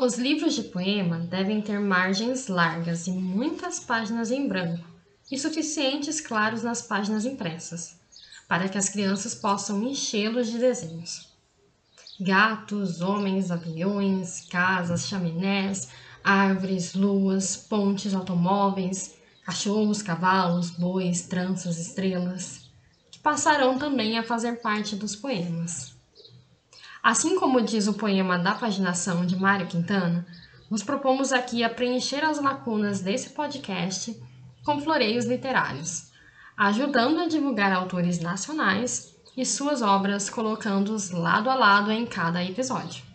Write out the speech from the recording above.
Os livros de poema devem ter margens largas e muitas páginas em branco, e suficientes claros nas páginas impressas, para que as crianças possam enchê-los de desenhos. Gatos, homens, aviões, casas, chaminés, árvores, luas, pontes, automóveis, cachorros, cavalos, bois, tranças, estrelas, que passarão também a fazer parte dos poemas. Assim como diz o poema da paginação de Mário Quintana, nos propomos aqui a preencher as lacunas desse podcast com floreios literários, ajudando a divulgar autores nacionais e suas obras colocando-os lado a lado em cada episódio.